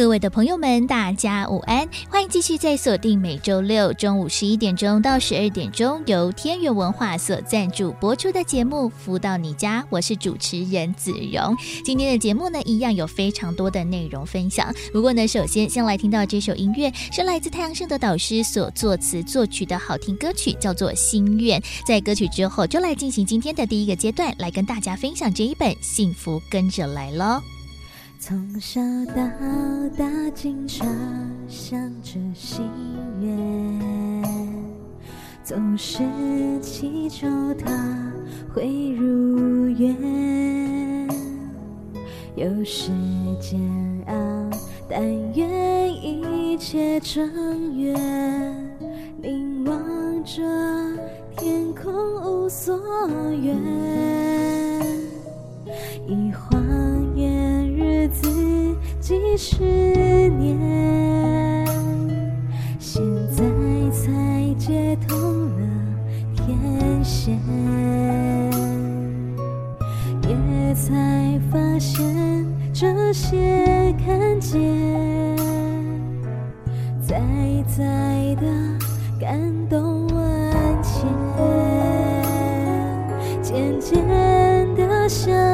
各位的朋友们，大家午安！欢迎继续在锁定每周六中午十一点钟到十二点钟，由天元文化所赞助播出的节目《福到你家》，我是主持人子荣。今天的节目呢，一样有非常多的内容分享。不过呢，首先先来听到这首音乐，是来自太阳盛德导师所作词作曲的好听歌曲，叫做《心愿》。在歌曲之后，就来进行今天的第一个阶段，来跟大家分享这一本《幸福跟着来喽》。从小到大，经常想着心愿，总是祈求它会如愿。有时煎熬，但愿一切正缘。凝望着天空，无所愿，一晃眼。自己十年，现在才接通了天线，也才发现这些看见，在在的感动万千，渐渐的想。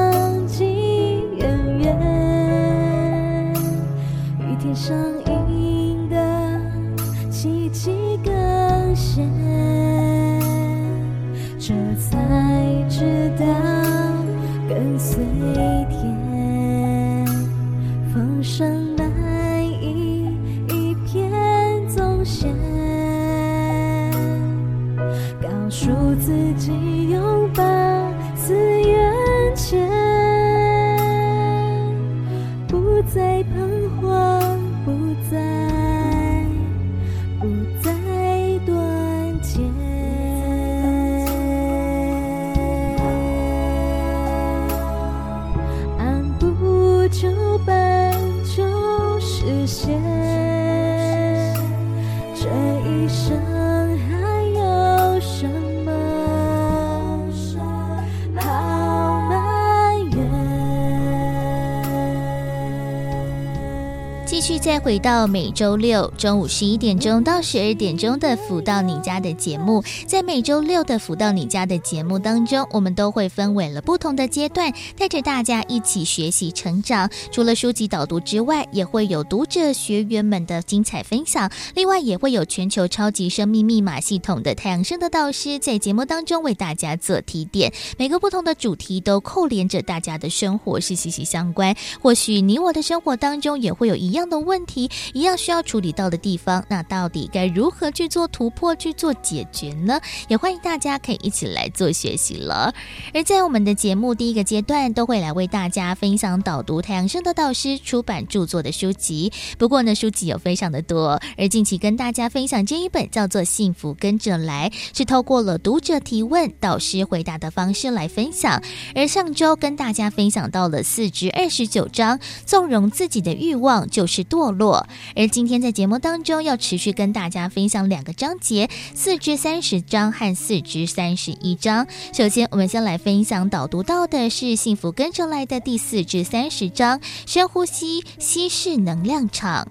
再回到每周六中午十一点钟到十二点钟的“福到你家”的节目，在每周六的“福到你家”的节目当中，我们都会分为了不同的阶段，带着大家一起学习成长。除了书籍导读之外，也会有读者学员们的精彩分享。另外，也会有全球超级生命密码系统的太阳升的导师在节目当中为大家做提点。每个不同的主题都扣连着大家的生活，是息息相关。或许你我的生活当中也会有一样的问。问题一样需要处理到的地方，那到底该如何去做突破、去做解决呢？也欢迎大家可以一起来做学习了。而在我们的节目第一个阶段，都会来为大家分享导读太阳升的导师出版著作的书籍。不过呢，书籍有非常的多，而近期跟大家分享这一本叫做《幸福跟着来》，是透过了读者提问、导师回答的方式来分享。而上周跟大家分享到了四至二十九章，纵容自己的欲望就是堕落，而今天在节目当中要持续跟大家分享两个章节，四至三十章和四至三十一章。首先，我们先来分享导读到的是《幸福跟着来的》第四至三十章，深呼吸，稀释能量场。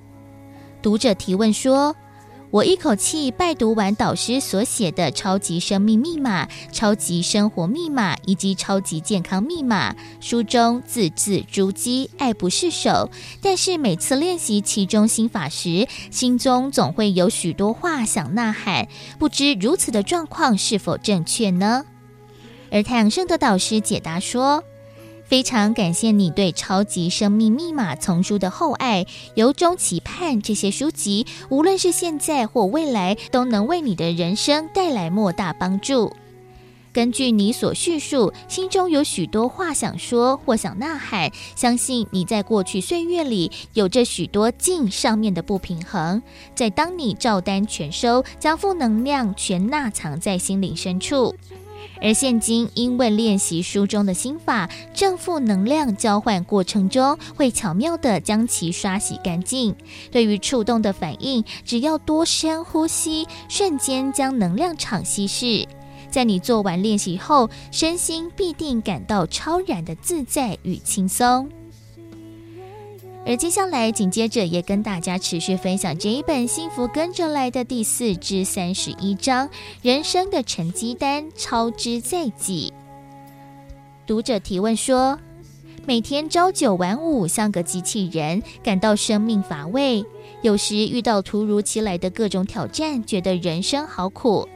读者提问说。我一口气拜读完导师所写的《超级生命密码》《超级生活密码》以及《超级健康密码》，书中字字珠玑，爱不释手。但是每次练习其中心法时，心中总会有许多话想呐喊，不知如此的状况是否正确呢？而太阳盛德导师解答说。非常感谢你对《超级生命密码》丛书的厚爱，由衷期盼这些书籍，无论是现在或未来，都能为你的人生带来莫大帮助。根据你所叙述，心中有许多话想说或想呐喊，相信你在过去岁月里有着许多境上面的不平衡。在当你照单全收，将负能量全纳藏在心灵深处。而现今因为练习书中的心法，正负能量交换过程中会巧妙地将其刷洗干净。对于触动的反应，只要多深呼吸，瞬间将能量场稀释。在你做完练习后，身心必定感到超然的自在与轻松。而接下来紧接着也跟大家持续分享这一本《幸福跟着来的》第四至三十一章：人生的成绩单操之在即。读者提问说：每天朝九晚五，像个机器人，感到生命乏味；有时遇到突如其来的各种挑战，觉得人生好苦。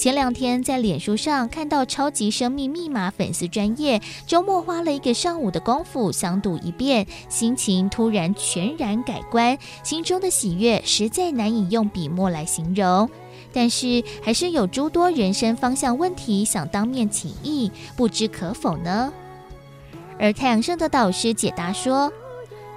前两天在脸书上看到《超级生命密码》粉丝专业，周末花了一个上午的功夫详读一遍，心情突然全然改观，心中的喜悦实在难以用笔墨来形容。但是还是有诸多人生方向问题想当面请益，不知可否呢？而太阳盛德导师解答说。《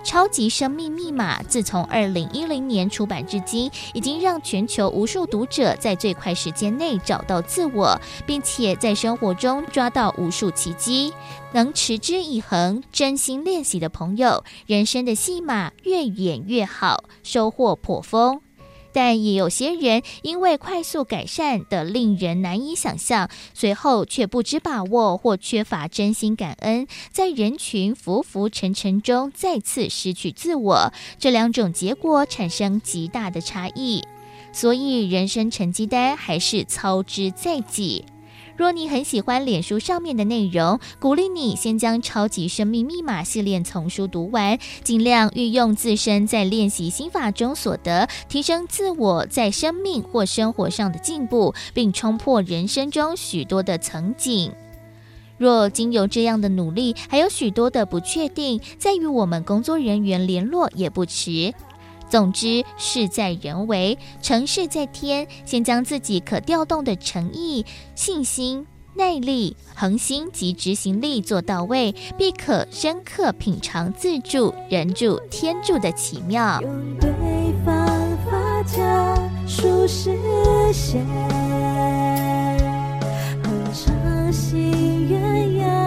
超级生命密码》自从二零一零年出版至今，已经让全球无数读者在最快时间内找到自我，并且在生活中抓到无数奇迹。能持之以恒、真心练习的朋友，人生的戏码越演越好，收获颇丰。但也有些人因为快速改善的令人难以想象，随后却不知把握或缺乏真心感恩，在人群浮浮沉沉中再次失去自我，这两种结果产生极大的差异。所以，人生成绩单还是操之在己。若你很喜欢脸书上面的内容，鼓励你先将《超级生命密码》系列丛书读完，尽量运用自身在练习心法中所得，提升自我在生命或生活上的进步，并冲破人生中许多的层景。若经由这样的努力，还有许多的不确定，再与我们工作人员联络也不迟。总之，事在人为，成事在天。先将自己可调动的诚意、信心、耐力、恒心及执行力做到位，必可深刻品尝自助、人助、天助的奇妙。用对方法加速实现，很长心愿呀，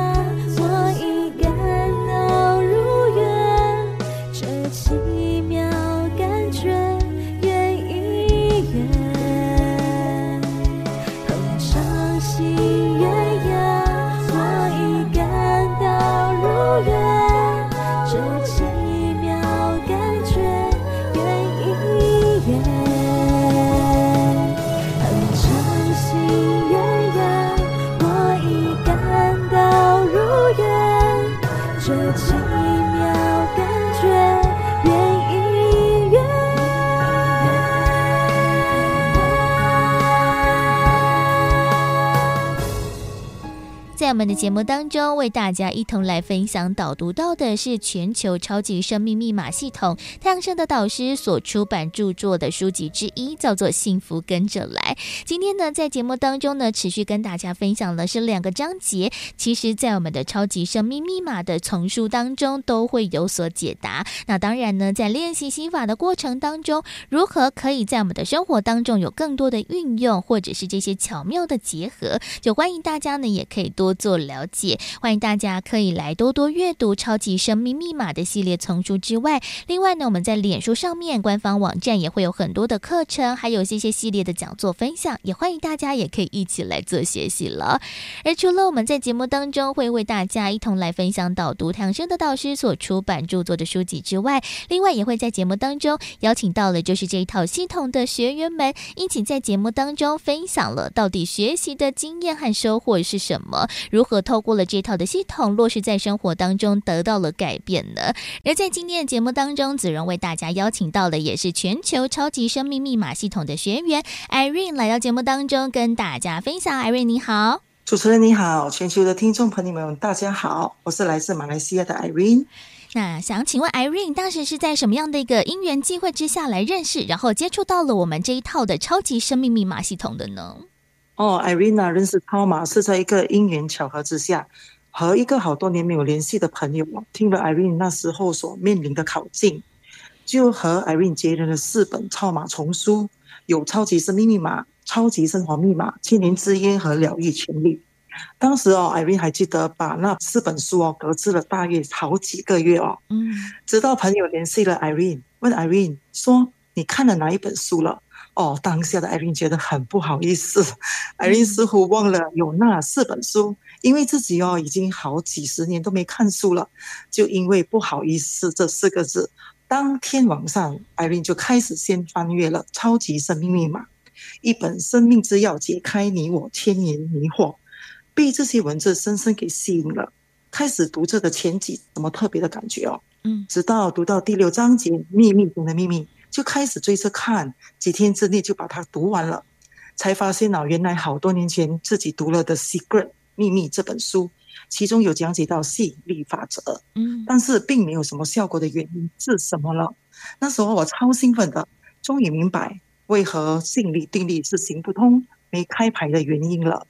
们的节目当中，为大家一同来分享导读到的是全球超级生命密码系统太阳盛的导师所出版著作的书籍之一，叫做《幸福跟着来》。今天呢，在节目当中呢，持续跟大家分享的是两个章节。其实，在我们的超级生命密码的丛书当中，都会有所解答。那当然呢，在练习心法的过程当中，如何可以在我们的生活当中有更多的运用，或者是这些巧妙的结合，就欢迎大家呢，也可以多。做做了解，欢迎大家可以来多多阅读《超级生命密码》的系列丛书之外，另外呢，我们在脸书上面官方网站也会有很多的课程，还有这些系列的讲座分享，也欢迎大家也可以一起来做学习了。而除了我们在节目当中会为大家一同来分享导读唐生的导师所出版著作的书籍之外，另外也会在节目当中邀请到了就是这一套系统的学员们，一起在节目当中分享了到底学习的经验和收获是什么。如何透过了这套的系统落实在生活当中，得到了改变呢？而在今天的节目当中，子荣为大家邀请到的也是全球超级生命密码系统的学员 Irene 来到节目当中，跟大家分享。Irene 你好，主持人你好，全球的听众朋友们大家好，我是来自马来西亚的 Irene。那想请问 Irene 当时是在什么样的一个因缘机会之下来认识，然后接触到了我们这一套的超级生命密码系统的呢？哦，Irene 认识超马是在一个因缘巧合之下，和一个好多年没有联系的朋友，听了 Irene 那时候所面临的考境，就和 Irene 结缘了四本超马丛书，有超级生命密码、超级生活密码、千年之约和疗愈权利。当时哦，Irene 还记得把那四本书哦搁置了大约好几个月哦。嗯，直到朋友联系了 Irene，问 Irene 说：“你看了哪一本书了？”哦，当下的 Irene 觉得很不好意思，Irene 似乎忘了有那四本书，因为自己哦已经好几十年都没看书了，就因为不好意思这四个字，当天晚上 Irene 就开始先翻阅了《超级生命密码》。一本生命之钥，解开你我千年迷惑，被这些文字深深给吸引了。开始读这个前几，什么特别的感觉哦？嗯，直到读到第六章节《秘密中的秘密》，就开始追着看，几天之内就把它读完了，才发现哦，原来好多年前自己读了的《Secret》秘密这本书，其中有讲解到吸引力法则，嗯，但是并没有什么效果的原因是什么了？那时候我超兴奋的，终于明白。为何吸引力定律是行不通、没开牌的原因了？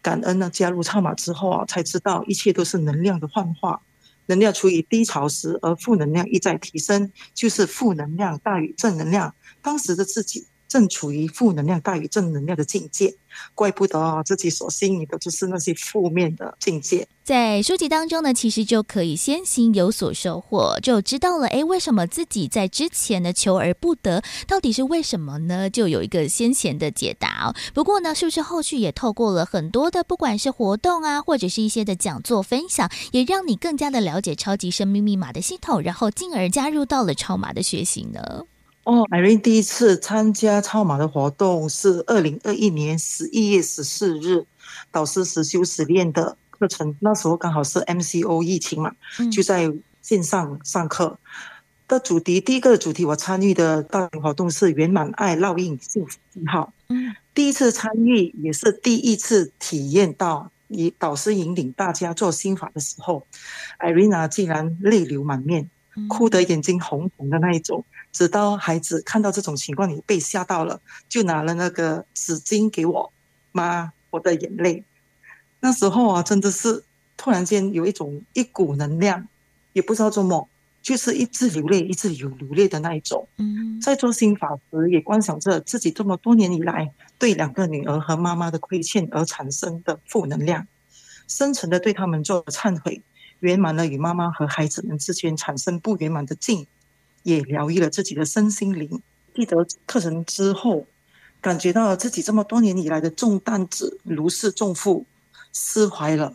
感恩呢？加入超码之后啊，才知道一切都是能量的幻化。能量处于低潮时，而负能量一再提升，就是负能量大于正能量。当时的自己。正处于负能量大于正能量的境界，怪不得啊，自己所吸引的就是那些负面的境界。在书籍当中呢，其实就可以先行有所收获，就知道了。哎，为什么自己在之前呢求而不得？到底是为什么呢？就有一个先前的解答哦。不过呢，是不是后续也透过了很多的，不管是活动啊，或者是一些的讲座分享，也让你更加的了解超级生命密码的系统，然后进而加入到了超码的学习呢？哦，Irene 第一次参加超马的活动是二零二一年十一月十四日，导师实修实练的课程。那时候刚好是 MCO 疫情嘛，就在线上上课。的主题，第一个主题我参与的大型活动是圆满爱烙印幸福记号。嗯，第一次参与也是第一次体验到以导师引领大家做心法的时候，Irene 竟然泪流满面，哭得眼睛红红的那一种。直到孩子看到这种情况，你被吓到了，就拿了那个纸巾给我妈我的眼泪。那时候啊，真的是突然间有一种一股能量，也不知道做梦，就是一直流泪，一直有流泪的那一种。嗯，在做心法时，也观想着自己这么多年以来对两个女儿和妈妈的亏欠而产生的负能量，深沉的对他们做了忏悔，圆满了与妈妈和孩子们之间产生不圆满的境。也疗愈了自己的身心灵。记得课程之后，感觉到自己这么多年以来的重担子如释重负，释怀了。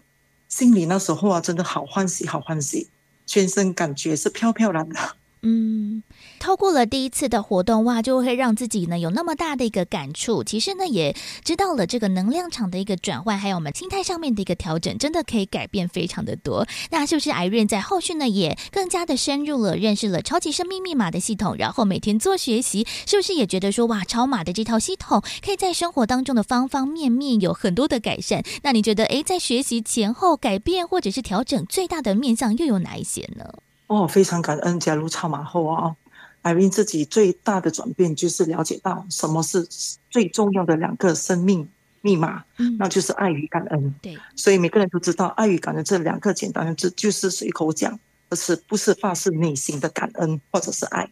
心里那时候啊，真的好欢喜，好欢喜，全身感觉是飘飘然的。嗯，透过了第一次的活动哇，就会让自己呢有那么大的一个感触。其实呢，也知道了这个能量场的一个转换，还有我们心态上面的一个调整，真的可以改变非常的多。那是不是 Irene 在后续呢也更加的深入了认识了超级生命密码的系统，然后每天做学习，是不是也觉得说哇，超码的这套系统可以在生活当中的方方面面有很多的改善？那你觉得诶，在学习前后改变或者是调整最大的面向又有哪一些呢？哦，非常感恩加入超码后啊，Irene 自己最大的转变就是了解到什么是最重要的两个生命密码，嗯，那就是爱与感恩。对，所以每个人都知道爱与感恩这两个简单的字就是随口讲，而是不是发自内心的感恩或者是爱。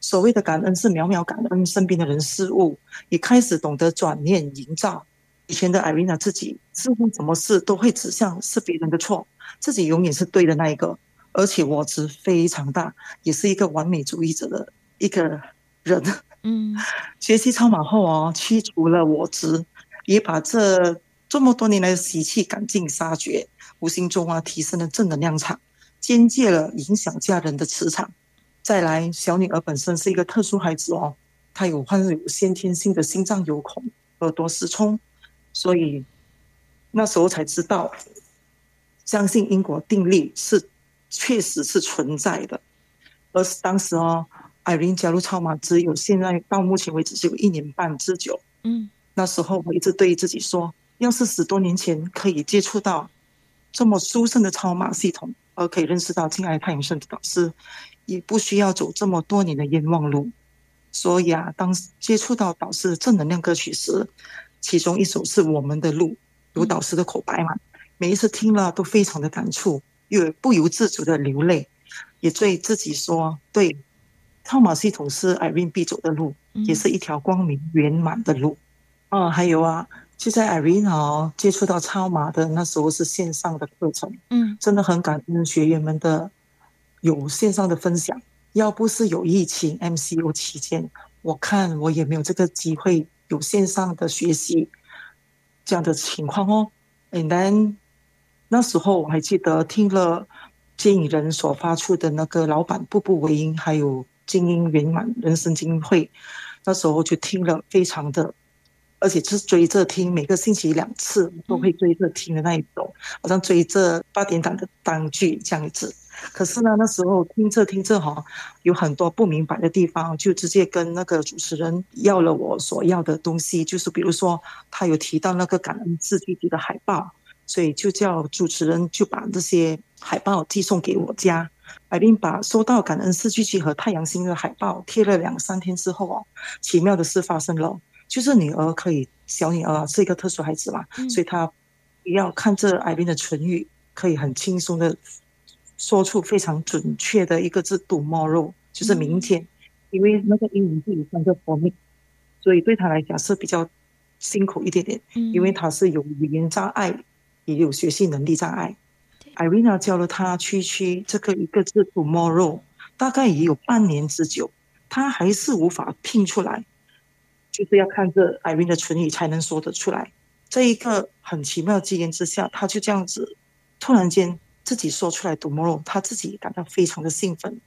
所谓的感恩是秒秒感恩身边的人事物，也开始懂得转念营造。以前的 Irene 自己似乎什么事都会指向是别人的错，自己永远是对的那一个。而且我执非常大，也是一个完美主义者的一个人。嗯，学习超马后哦，去除了我执，也把这这么多年来的习气赶尽杀绝，无形中啊提升了正能量场，间接了影响家人的磁场。再来，小女儿本身是一个特殊孩子哦，她有患有先天性的心脏有孔、耳朵失聪，所以那时候才知道，相信因果定律是。确实是存在的，而是当时哦，Irene 加入超马只有现在到目前为止只有一年半之久。嗯，那时候我一直对自己说，要是十多年前可以接触到这么殊胜的超马系统，而可以认识到敬爱太阳圣的导师，也不需要走这么多年的冤枉路。所以啊，当接触到导师的正能量歌曲时，其中一首是我们的路，有导师的口白嘛，每一次听了都非常的感触。又不由自主的流泪，也对自己说：“对，超码系统是 Irene 必走的路，也是一条光明圆满的路。”啊，还有啊，就在 Irene 哦接触到超码的那时候是线上的课程，嗯，真的很感恩学员们的有线上的分享。要不是有疫情 MCO 期间，我看我也没有这个机会有线上的学习这样的情况哦。And then 那时候我还记得听了接引人所发出的那个老板步步为营，还有精英圆满人生精英会，那时候就听了非常的。而且是追着听，每个星期两次都会追着听的那一种，好像追着八点档的当剧这样子。可是呢，那时候听着听着哈，有很多不明白的地方，就直接跟那个主持人要了我所要的东西，就是比如说他有提到那个感恩四句集的海报，所以就叫主持人就把这些海报寄送给我家。艾冰把收到感恩四句集和太阳星的海报贴了两三天之后哦，奇妙的事发生了。就是女儿可以，小女儿是一个特殊孩子嘛，嗯、所以她要看着艾琳的唇语，可以很轻松的说出非常准确的一个字 “tomorrow”，就是明天。嗯、因为那个英文字有三个 phonics，所以对她来讲是比较辛苦一点点，嗯、因为她是有语言障碍，也有学习能力障碍。Irina 教了他区区这个一个字 “tomorrow”，大概也有半年之久，他还是无法拼出来。就是要看着 Irene 的唇语才能说得出来。这一个很奇妙的机缘之下，他就这样子突然间自己说出来 “tomorrow”，他自己感到非常的兴奋。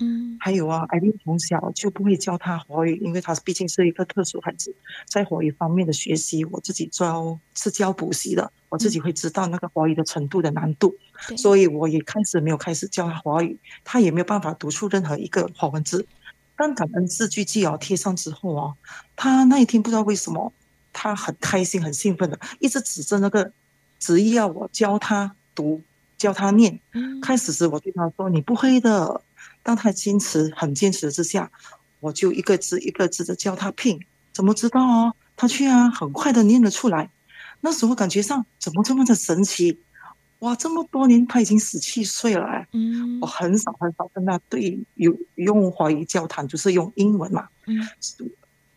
嗯，还有啊，Irene 从小就不会教他华语，因为他毕竟是一个特殊孩子，在华语方面的学习，我自己教是教补习的，我自己会知道那个华语的程度的难度，对所以我也开始没有开始教他华语，他也没有办法读出任何一个华文字。但感恩字句记哦贴上之后哦，他那一天不知道为什么，他很开心很兴奋的，一直指着那个执意要我教他读，教他念。开始时我对他说：“你不会的。”当他坚持很坚持之下，我就一个字一个字的教他拼。怎么知道哦？他居然很快的念了出来。那时候感觉上怎么这么的神奇？哇，这么多年他已经十七岁了哎，嗯，我很少很少跟他对有用华语交谈，就是用英文嘛，嗯，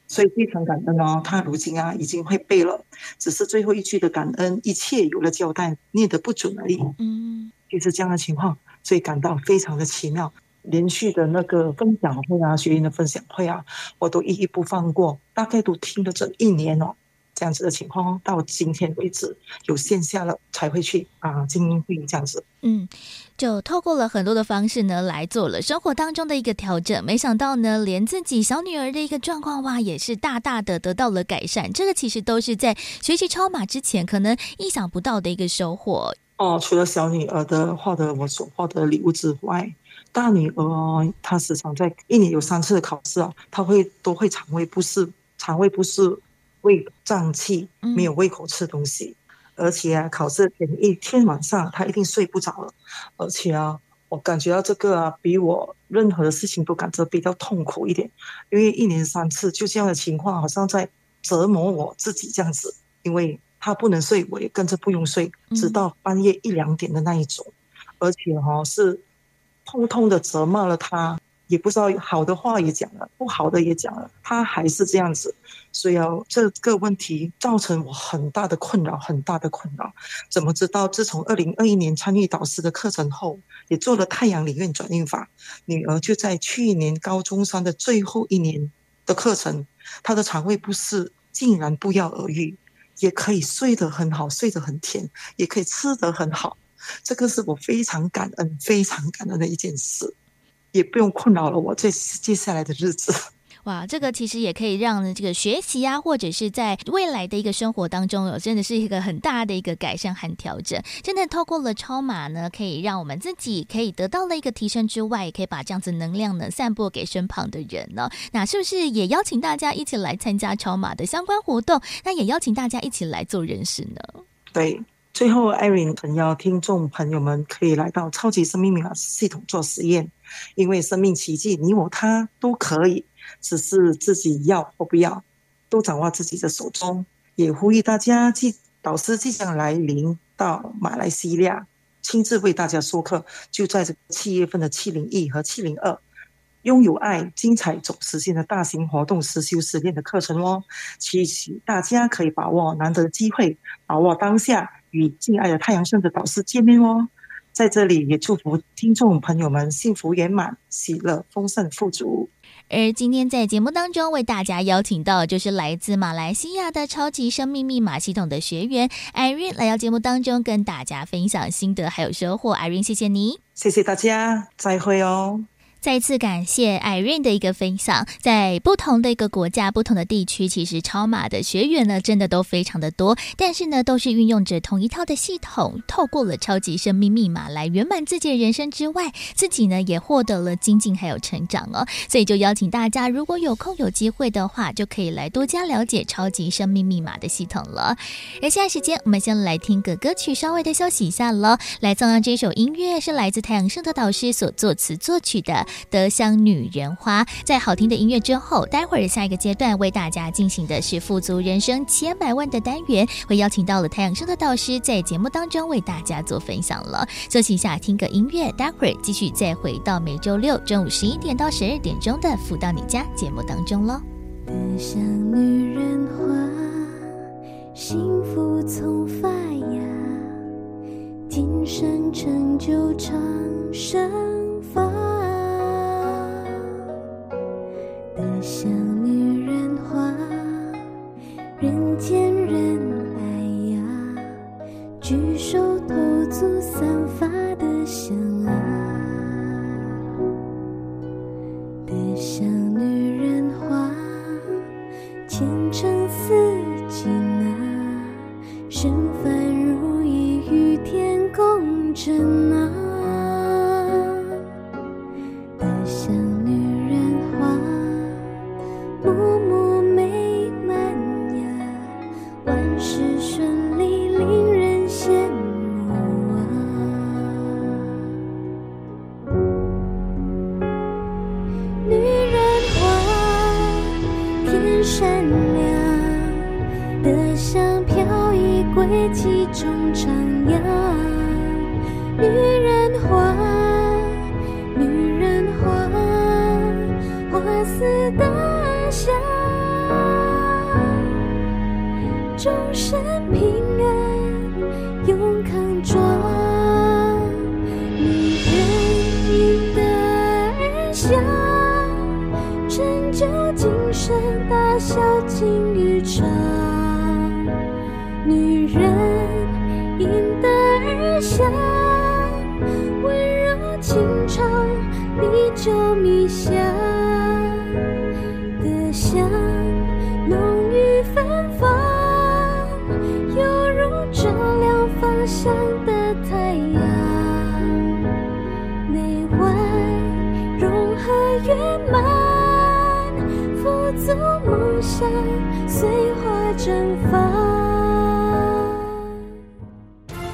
所以非常感恩哦。他如今啊已经会背了，只是最后一句的感恩，一切有了交代，念得不准而已，嗯，就是这样的情况，所以感到非常的奇妙。连续的那个分享会啊，学员的分享会啊，我都一一不放过，大概都听了这一年哦。这样子的情况，到今天为止有线下了才会去啊精英会这样子。嗯，就透过了很多的方式呢，来做了生活当中的一个调整。没想到呢，连自己小女儿的一个状况哇，也是大大的得到了改善。这个其实都是在学习超马之前可能意想不到的一个收获。哦，除了小女儿的获得我所获得的礼物之外，大女儿她时常在一年有三次的考试啊，她会都会肠胃不适，肠胃不适。胃胀气，没有胃口吃东西，嗯、而且啊，考试前一天晚上她一定睡不着了，而且啊，我感觉到这个啊，比我任何的事情都感觉比较痛苦一点，因为一年三次就这样的情况，好像在折磨我自己这样子，因为他不能睡，我也跟着不用睡，直到半夜一两点的那一种，嗯、而且哈、啊、是偷偷的责骂了他。也不知道好的话也讲了，不好的也讲了，他还是这样子，所以哦，这个问题造成我很大的困扰，很大的困扰。怎么知道？自从二零二一年参与导师的课程后，也做了太阳理论转运法，女儿就在去年高中三的最后一年的课程，她的肠胃不适竟然不药而愈，也可以睡得很好，睡得很甜，也可以吃得很好。这个是我非常感恩、非常感恩的一件事。也不用困扰了我这接下来的日子。哇，这个其实也可以让这个学习啊，或者是在未来的一个生活当中，有真的是一个很大的一个改善和调整。真的透过了超马呢，可以让我们自己可以得到了一个提升之外，也可以把这样子能量呢散播给身旁的人呢。那是不是也邀请大家一起来参加超马的相关活动？那也邀请大家一起来做人事呢？对。最后，Irene 诚邀听众朋友们可以来到超级生命密码系统做实验，因为生命奇迹，你我他都可以，只是自己要或不要，都掌握自己的手中。也呼吁大家，即导师即将来临到马来西亚，亲自为大家授课，就在这个七月份的七零一和七零二，拥有爱、精彩总实现的大型活动实修实练的课程哦，期许大家可以把握难得的机会，把握当下，与敬爱的太阳圣的导师见面哦。在这里也祝福听众朋友们幸福圆满、喜乐丰盛、富足。而今天在节目当中为大家邀请到，就是来自马来西亚的超级生命密码系统的学员 Irene 来到节目当中跟大家分享心得还有收获。Irene，谢谢你，谢谢大家，再会哦。再次感谢 Irene 的一个分享，在不同的一个国家、不同的地区，其实超马的学员呢，真的都非常的多，但是呢，都是运用着同一套的系统，透过了超级生命密码来圆满自己的人生之外，自己呢也获得了精进还有成长哦。所以就邀请大家，如果有空有机会的话，就可以来多加了解超级生命密码的系统了。而现在时间，我们先来听个歌曲，稍微的休息一下喽。来送上这首音乐，是来自太阳圣德导师所作词作曲的。德香女人花，在好听的音乐之后，待会儿下一个阶段为大家进行的是富足人生千百万的单元，会邀请到了太阳升的导师在节目当中为大家做分享了。休息一下，听个音乐，待会儿继续再回到每周六中午十一点到十二点钟的福到你家节目当中喽。德香女人花，幸福从发芽，今生成就长生发。德香女人花，人见人爱呀，举手投足散发的香啊。德香女人花，前程似锦啊，身凡如意，与天共振啊。善良的香飘逸轨迹中徜徉，女人花，女人花，花似大香，众生平。香，温柔情长，地久弥香的香，浓郁芬芳，犹如照亮方向的太阳，每晚融合圆满，富足梦想。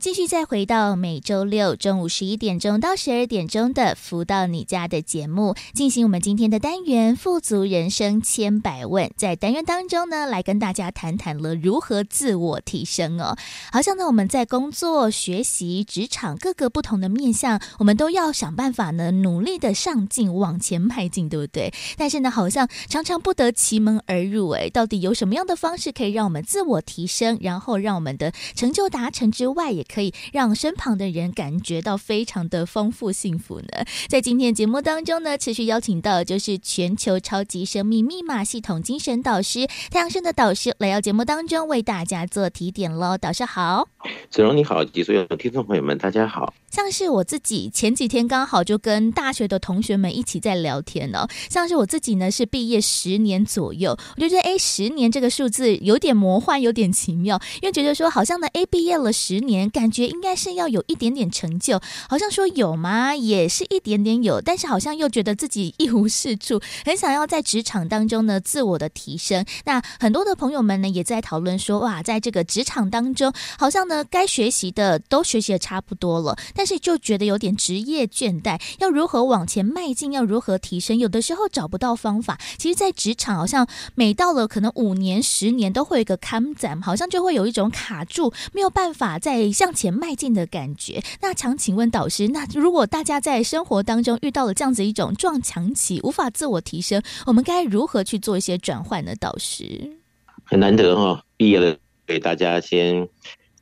继续再回到每周六中午十一点钟到十二点钟的“福到你家”的节目，进行我们今天的单元“富足人生千百问”。在单元当中呢，来跟大家谈谈了如何自我提升哦。好像呢，我们在工作、学习、职场各个不同的面向，我们都要想办法呢，努力的上进，往前迈进，对不对？但是呢，好像常常不得其门而入。哎，到底有什么样的方式可以让我们自我提升，然后让我们的成就达成之外，也可以让身旁的人感觉到非常的丰富幸福呢。在今天节目当中呢，持续邀请到就是全球超级生命密码系统精神导师太阳升的导师来到节目当中为大家做提点喽。导师好，子荣你好，及所有的听众朋友们，大家好。像是我自己前几天刚好就跟大学的同学们一起在聊天哦。像是我自己呢是毕业十年左右，我就觉得哎，十年这个数字有点魔幻，有点奇妙，因为觉得说好像呢，哎，毕业了十年感觉应该是要有一点点成就，好像说有吗？也是一点点有，但是好像又觉得自己一无是处，很想要在职场当中呢自我的提升。那很多的朋友们呢也在讨论说，哇，在这个职场当中，好像呢该学习的都学习的差不多了，但是就觉得有点职业倦怠，要如何往前迈进？要如何提升？有的时候找不到方法。其实，在职场好像每到了可能五年、十年，都会有一个坎站，好像就会有一种卡住，没有办法再向前迈进的感觉。那想请问导师，那如果大家在生活当中遇到了这样子一种撞墙期，无法自我提升，我们该如何去做一些转换呢？导师很难得哈、哦，毕业了给大家先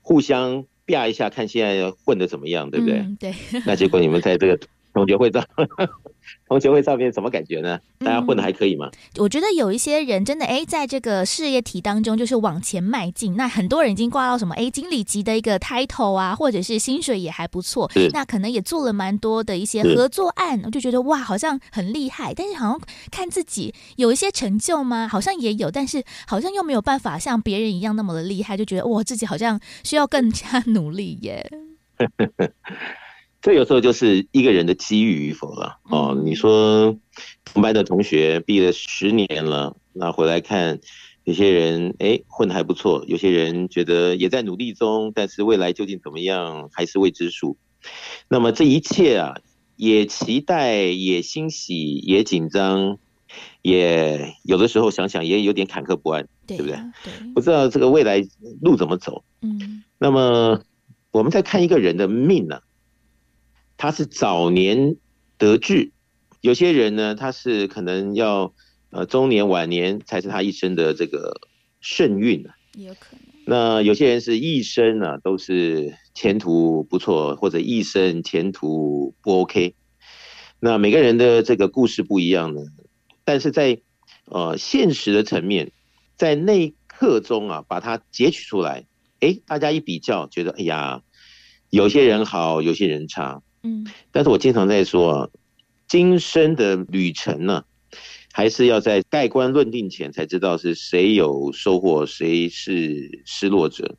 互相啪一下，看现在混的怎么样，对不对？嗯、对。那结果你们在这个同学会照。同学会照片什么感觉呢？大家混的还可以吗？嗯，我觉得有一些人真的哎，在这个事业体当中就是往前迈进。那很多人已经挂到什么哎，经理级的一个 title 啊，或者是薪水也还不错。那可能也做了蛮多的一些合作案，我就觉得哇，好像很厉害。但是好像看自己有一些成就吗？好像也有，但是好像又没有办法像别人一样那么的厉害，就觉得哇，自己好像需要更加努力耶。这有时候就是一个人的机遇与否了哦。你说同班的同学毕业了十年了，那回来看，有些人哎混得还不错，有些人觉得也在努力中，但是未来究竟怎么样还是未知数。那么这一切啊，也期待，也欣喜，也紧张，也有的时候想想也有点坎坷不安，对，对不对？对，不知道这个未来路怎么走。嗯，那么我们在看一个人的命呢、啊？他是早年得志，有些人呢，他是可能要呃中年晚年才是他一生的这个盛运啊，也有可能。那有些人是一生呢、啊、都是前途不错，或者一生前途不 OK。那每个人的这个故事不一样呢，但是在呃现实的层面，在那一刻中啊，把它截取出来，哎，大家一比较，觉得哎呀，有些人好，有些人差。嗯，但是我经常在说啊，今生的旅程呢，还是要在盖棺论定前才知道是谁有收获，谁是失落者。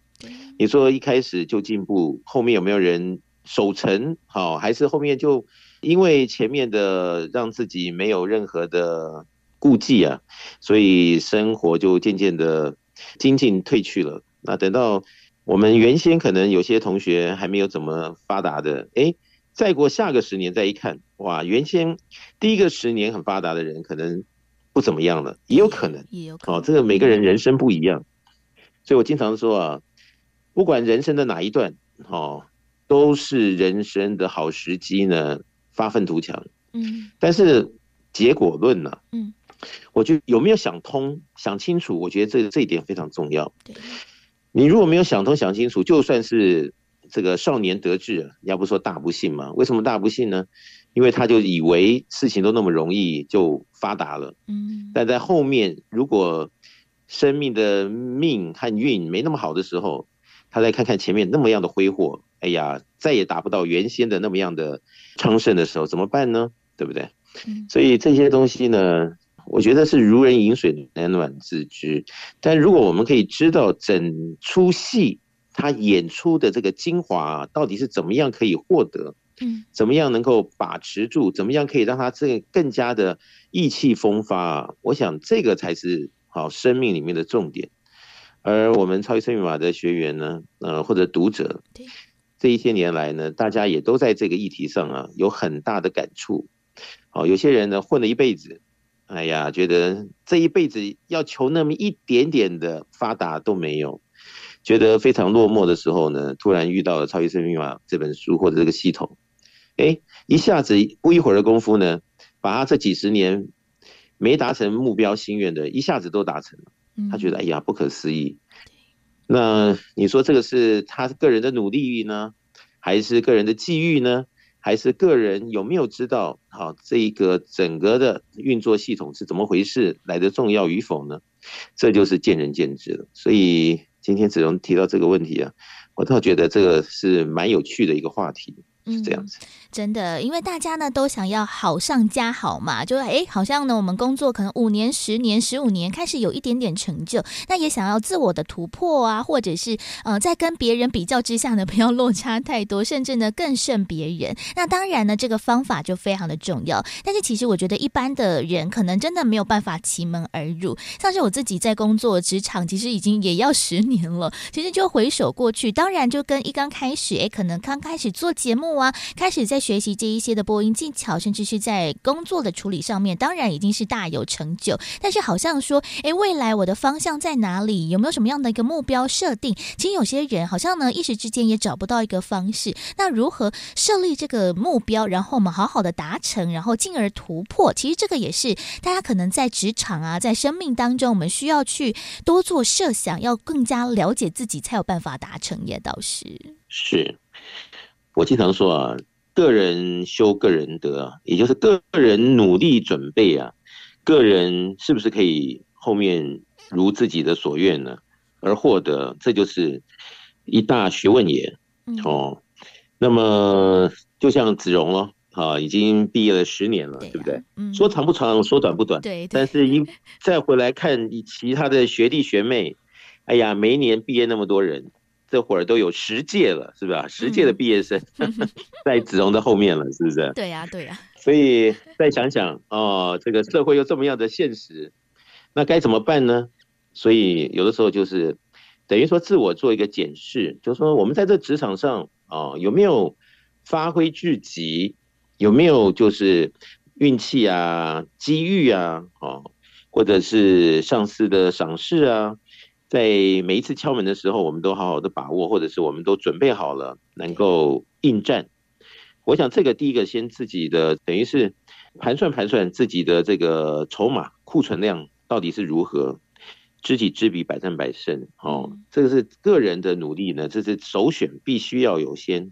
你说一开始就进步，后面有没有人守成？好，还是后面就因为前面的让自己没有任何的顾忌啊，所以生活就渐渐的精进退去了。那等到我们原先可能有些同学还没有怎么发达的，哎。再过下个十年再一看，哇，原先第一个十年很发达的人可能不怎么样了，也有可能，也有可能哦。这个每个人人生不一样，所以我经常说啊，不管人生的哪一段，哦，都是人生的好时机呢，发愤图强。嗯，但是结果论呢，嗯，我就有没有想通、想清楚，我觉得这这一点非常重要。对，你如果没有想通、想清楚，就算是。这个少年得志，要不说大不幸嘛？为什么大不幸呢？因为他就以为事情都那么容易就发达了，嗯，但在后面如果生命的命和运没那么好的时候，他再看看前面那么样的挥霍，哎呀，再也达不到原先的那么样的昌盛的时候，怎么办呢？对不对？所以这些东西呢，我觉得是如人饮水，冷暖自知。但如果我们可以知道整出戏。他演出的这个精华到底是怎么样可以获得？嗯，怎么样能够把持住？怎么样可以让他这个更加的意气风发？我想这个才是好生命里面的重点。而我们超级生命密码的学员呢，呃，或者读者，这一些年来呢，大家也都在这个议题上啊有很大的感触。好，有些人呢混了一辈子，哎呀，觉得这一辈子要求那么一点点的发达都没有。觉得非常落寞的时候呢，突然遇到了《超级生命密码》这本书或者这个系统，哎，一下子不一会儿的功夫呢，把他这几十年没达成目标心愿的，一下子都达成了。他觉得哎呀，不可思议。那你说这个是他个人的努力呢，还是个人的际遇呢？还是个人有没有知道好这一个整个的运作系统是怎么回事来的重要与否呢？这就是见仁见智了。所以。今天子荣提到这个问题啊，我倒觉得这个是蛮有趣的一个话题，是这样子。嗯、真的，因为大家呢都想要好上加好嘛，就哎，好像呢我们工作可能五年、十年、十五年开始有一点点成就，那也想要自我的突破啊，或者是呃在跟别人比较之下呢，不要落差太多，甚至呢更胜别人。那当然呢，这个方法就非常的重要。但是其实我觉得一般的人可能真的没有办法奇门而入。像是我自己在工作职场，其实已经也要十年了，其实就回首过去，当然就跟一刚开始，哎，可能刚开始做节目啊，开始在。学习这一些的播音技巧，甚至是在工作的处理上面，当然已经是大有成就。但是好像说，诶，未来我的方向在哪里？有没有什么样的一个目标设定？其实有些人好像呢，一时之间也找不到一个方式。那如何设立这个目标，然后我们好好的达成，然后进而突破？其实这个也是大家可能在职场啊，在生命当中，我们需要去多做设想，要更加了解自己，才有办法达成。也倒是，是我经常说啊。个人修个人德啊，也就是个人努力准备啊，个人是不是可以后面如自己的所愿呢？而获得，这就是一大学问也。哦，那么就像子荣了啊，已经毕业了十年了，对不对？说长不长，说短不短。对。但是一 再回来看你其他的学弟学妹，哎呀，每一年毕业那么多人。这会儿都有十届了，是吧？十届的毕业生、嗯、在子荣的后面了，是不是？对呀、啊，对呀、啊。所以再想想哦，这个社会又这么样的现实，那该怎么办呢？所以有的时候就是等于说自我做一个检视，就是说我们在这职场上哦，有没有发挥至极？有没有就是运气啊、机遇啊，哦，或者是上司的赏识啊？在每一次敲门的时候，我们都好好的把握，或者是我们都准备好了，能够应战。我想这个第一个先自己的等于是盘算盘算自己的这个筹码库存量到底是如何，知己知彼，百战百胜。哦，这个是个人的努力呢，这是首选，必须要有先。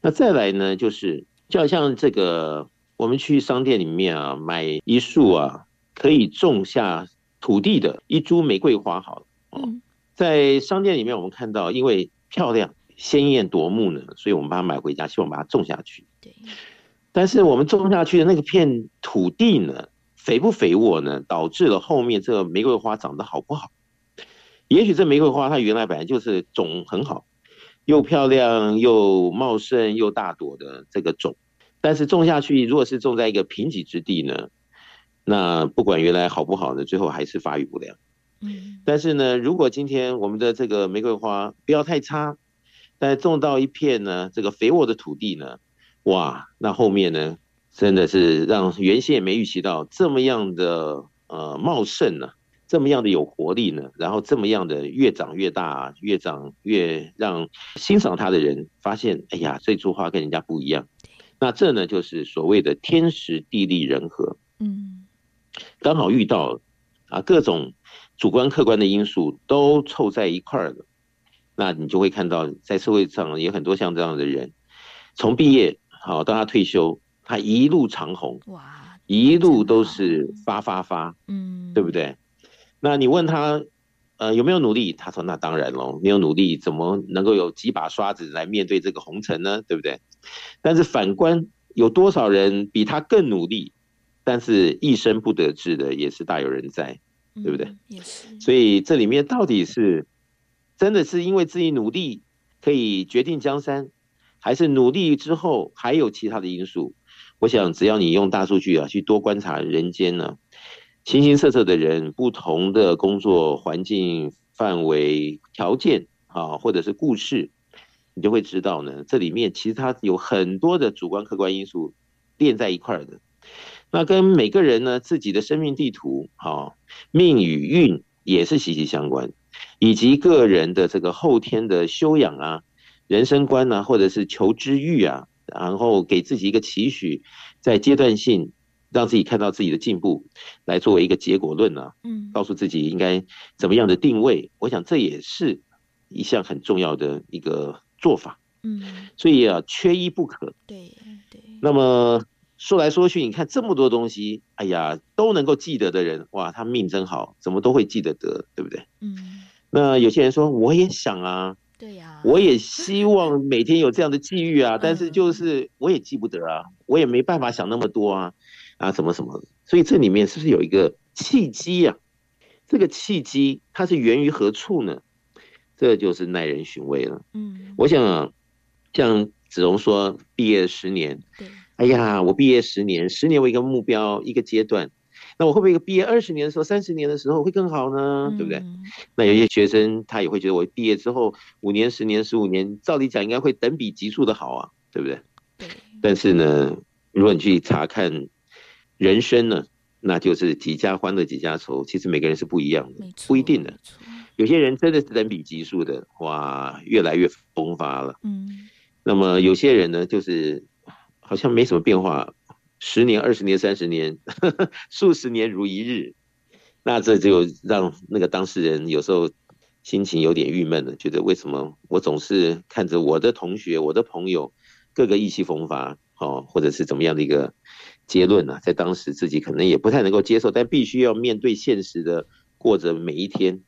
那再来呢，就是就好像这个我们去商店里面啊，买一束啊可以种下土地的一株玫瑰花，好了。嗯，在商店里面，我们看到，因为漂亮、鲜艳夺目呢，所以我们把它买回家，希望把它种下去。对。但是我们种下去的那个片土地呢，肥不肥沃呢，导致了后面这个玫瑰花长得好不好？也许这玫瑰花它原来本来就是种很好，又漂亮又茂盛又大朵的这个种，但是种下去，如果是种在一个贫瘠之地呢，那不管原来好不好呢，最后还是发育不良。嗯，但是呢，如果今天我们的这个玫瑰花不要太差，但种到一片呢，这个肥沃的土地呢，哇，那后面呢，真的是让原先也没预期到这么样的呃茂盛呢，这么样的有活力呢，然后这么样的越长越大，越长越让欣赏它的人发现，哎呀，这株花跟人家不一样。那这呢，就是所谓的天时地利人和，嗯，刚好遇到啊各种。主观客观的因素都凑在一块儿了，那你就会看到，在社会上有很多像这样的人，从毕业好到他退休，他一路长红，哇，一路都是发发发，嗯，对不对？那你问他，呃，有没有努力？他说：“那当然喽，没有努力怎么能够有几把刷子来面对这个红尘呢？对不对？”但是反观有多少人比他更努力，但是一生不得志的也是大有人在。对不对？所以这里面到底是真的是因为自己努力可以决定江山，还是努力之后还有其他的因素？我想，只要你用大数据啊，去多观察人间呢，形形色色的人，不同的工作环境、范围、条件啊，或者是故事，你就会知道呢，这里面其实它有很多的主观客观因素连在一块的。那跟每个人呢，自己的生命地图，好，命与运也是息息相关，以及个人的这个后天的修养啊、人生观啊，或者是求知欲啊，然后给自己一个期许，在阶段性让自己看到自己的进步，来作为一个结果论啊，嗯，告诉自己应该怎么样的定位，我想这也是一项很重要的一个做法，嗯，所以啊，缺一不可，对对，那么。说来说去，你看这么多东西，哎呀，都能够记得的人，哇，他命真好，怎么都会记得得，对不对？嗯。那有些人说，我也想啊，对呀、啊，我也 希望每天有这样的际遇啊，但是就是我也记不得啊，我也没办法想那么多啊，啊，什么什么。所以这里面是不是有一个契机啊？这个契机它是源于何处呢？这就是耐人寻味了。嗯，我想啊，像子荣说毕业十年，对，哎呀，我毕业十年，十年为一个目标，一个阶段。那我会不会毕业二十年的时候、三十年的时候会更好呢？对不对？嗯、那有些学生他也会觉得，我毕业之后五年、十年、十五年，照理讲应该会等比级数的好啊，对不对？对。但是呢，如果你去查看人生呢，那就是几家欢乐几家愁，其实每个人是不一样的，不一定的。有些人真的是等比级数的，哇，越来越风发了。嗯。那么有些人呢，就是好像没什么变化。十年、二十年、三十年，呵呵，数十年如一日，那这就让那个当事人有时候心情有点郁闷了，觉得为什么我总是看着我的同学、我的朋友，个个意气风发，哦，或者是怎么样的一个结论呢？在当时自己可能也不太能够接受，但必须要面对现实的过着每一天，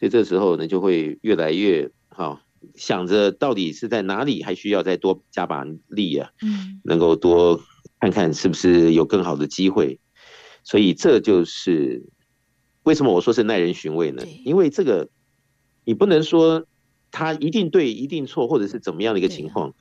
所以这时候呢，就会越来越好，想着到底是在哪里还需要再多加把力啊，嗯，能够多。看看是不是有更好的机会，所以这就是为什么我说是耐人寻味呢？因为这个你不能说他一定对、一定错，或者是怎么样的一个情况，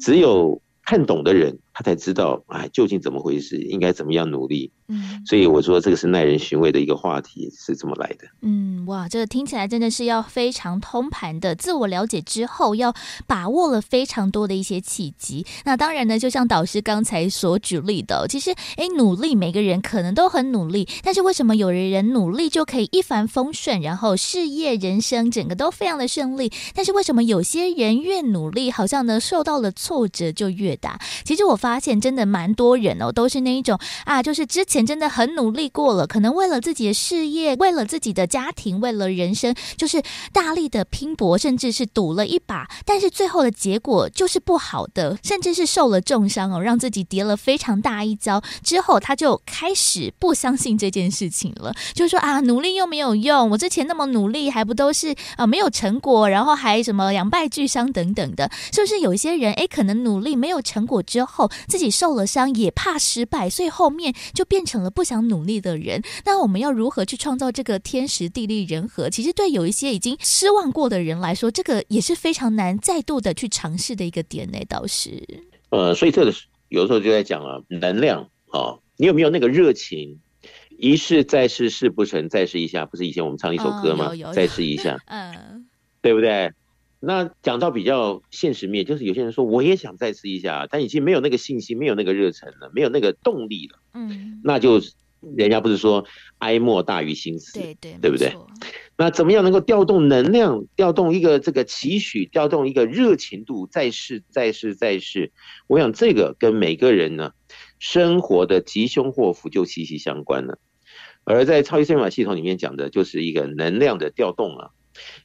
只有看懂的人，他才知道哎，究竟怎么回事，应该怎么样努力。嗯，所以我说这个是耐人寻味的一个话题，是这么来的。嗯，哇，这个听起来真的是要非常通盘的自我了解之后，要把握了非常多的一些契机。那当然呢，就像导师刚才所举例的，其实哎，努力每个人可能都很努力，但是为什么有的人努力就可以一帆风顺，然后事业、人生整个都非常的顺利？但是为什么有些人越努力，好像呢受到了挫折就越大？其实我发发现真的蛮多人哦，都是那一种啊，就是之前。真的很努力过了，可能为了自己的事业，为了自己的家庭，为了人生，就是大力的拼搏，甚至是赌了一把，但是最后的结果就是不好的，甚至是受了重伤哦，让自己跌了非常大一跤。之后他就开始不相信这件事情了，就说啊，努力又没有用，我之前那么努力，还不都是啊没有成果，然后还什么两败俱伤等等的，是不是有一些人哎，可能努力没有成果之后，自己受了伤，也怕失败，所以后面就变。成了不想努力的人，那我们要如何去创造这个天时地利人和？其实对有一些已经失望过的人来说，这个也是非常难再度的去尝试的一个点呢。倒是，呃，所以这个有时候就在讲啊，能量哦，你有没有那个热情？一试再试，试不成再试一下，不是以前我们唱一首歌吗？哦、再试一下，嗯，对不对？那讲到比较现实面，就是有些人说我也想再试一下，但已经没有那个信心，没有那个热忱了，没有那个动力了。嗯，那就人家不是说哀莫大于心死，对对，对不对？那怎么样能够调动能量，调动一个这个期许，调动一个热情度，再试再试再试？我想这个跟每个人呢生活的吉凶祸福就息息相关了。而在超级算法系统里面讲的就是一个能量的调动啊。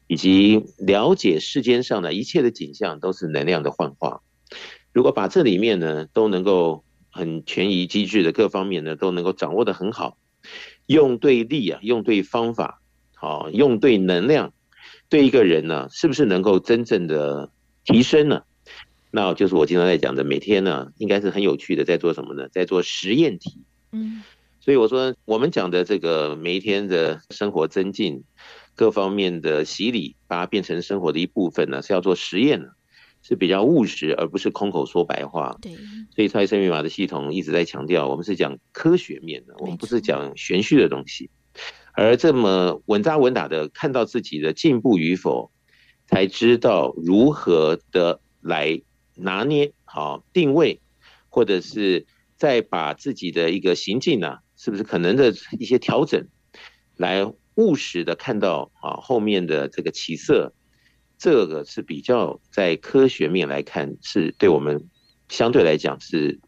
以及了解世间上的一切的景象都是能量的幻化。如果把这里面呢都能够很权宜机制的各方面呢都能够掌握得很好，用对力啊，用对方法，好，用对能量，对一个人呢是不是能够真正的提升呢？那就是我经常在讲的，每天呢应该是很有趣的，在做什么呢？在做实验题。嗯，所以我说我们讲的这个每一天的生活增进。各方面的洗礼，把它变成生活的一部分呢，是要做实验的，是比较务实，而不是空口说白话。对，所以超级生命密码的系统一直在强调，我们是讲科学面的，我们不是讲玄虚的东西。而这么稳扎稳打的看到自己的进步与否，才知道如何的来拿捏好定位，或者是再把自己的一个行径呢，是不是可能的一些调整来。务实的看到啊，后面的这个起色，这个是比较在科学面来看，是对我们相对来讲是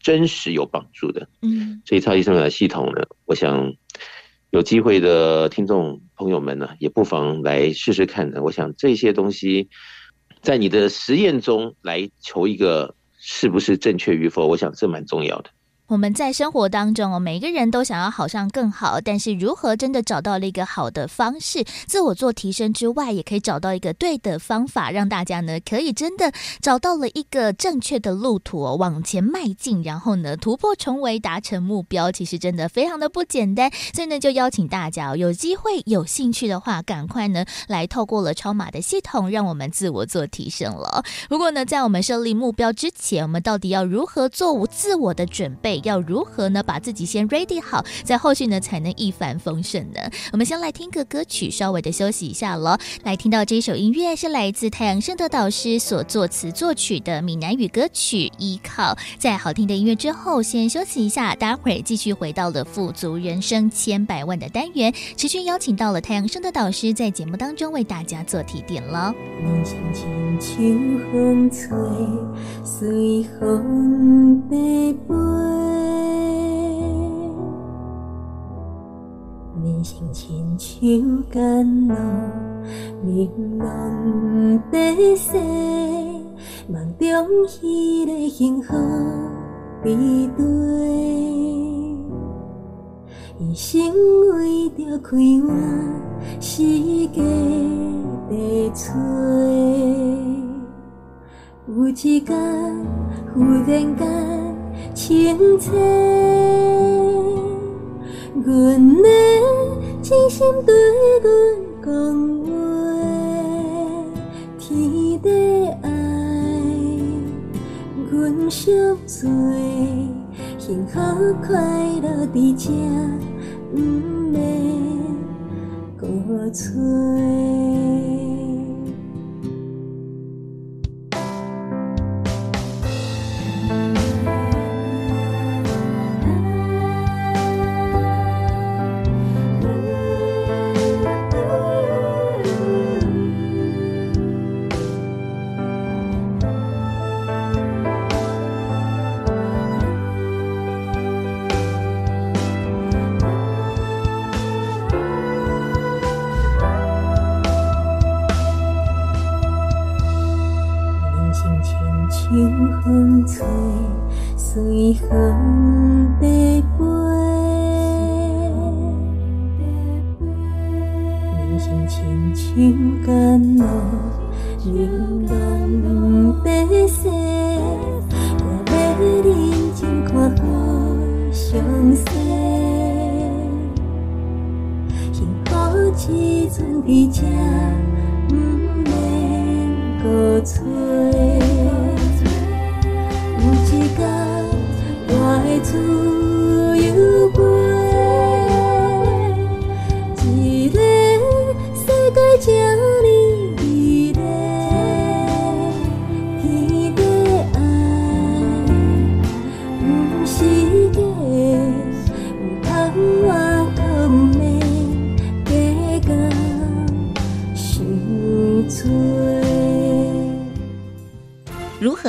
真实有帮助的。嗯，所以超级生命系统呢，我想有机会的听众朋友们呢，也不妨来试试看的。我想这些东西在你的实验中来求一个是不是正确与否，我想这蛮重要的。我们在生活当中哦，每个人都想要好上更好，但是如何真的找到了一个好的方式，自我做提升之外，也可以找到一个对的方法，让大家呢可以真的找到了一个正确的路途哦，往前迈进，然后呢突破重围，达成目标，其实真的非常的不简单。所以呢，就邀请大家哦，有机会、有兴趣的话，赶快呢来透过了超马的系统，让我们自我做提升了。不过呢，在我们设立目标之前，我们到底要如何做自我的准备？要如何呢？把自己先 ready 好，在后续呢才能一帆风顺呢？我们先来听个歌曲，稍微的休息一下喽。来听到这首音乐是来自太阳盛德导师所作词作曲的闽南语歌曲《依靠》。在好听的音乐之后，先休息一下，待会儿继续回到了富足人生千百万的单元，持续邀请到了太阳盛德导师在节目当中为大家做提点了。人生亲像甘露，明朗地洗，梦中彼个幸福比对，一生为着开满世界的吹，有一天忽然间清醒。阮的真心对阮讲话，天地爱，阮惜做，幸福快乐伫这，毋免搁找。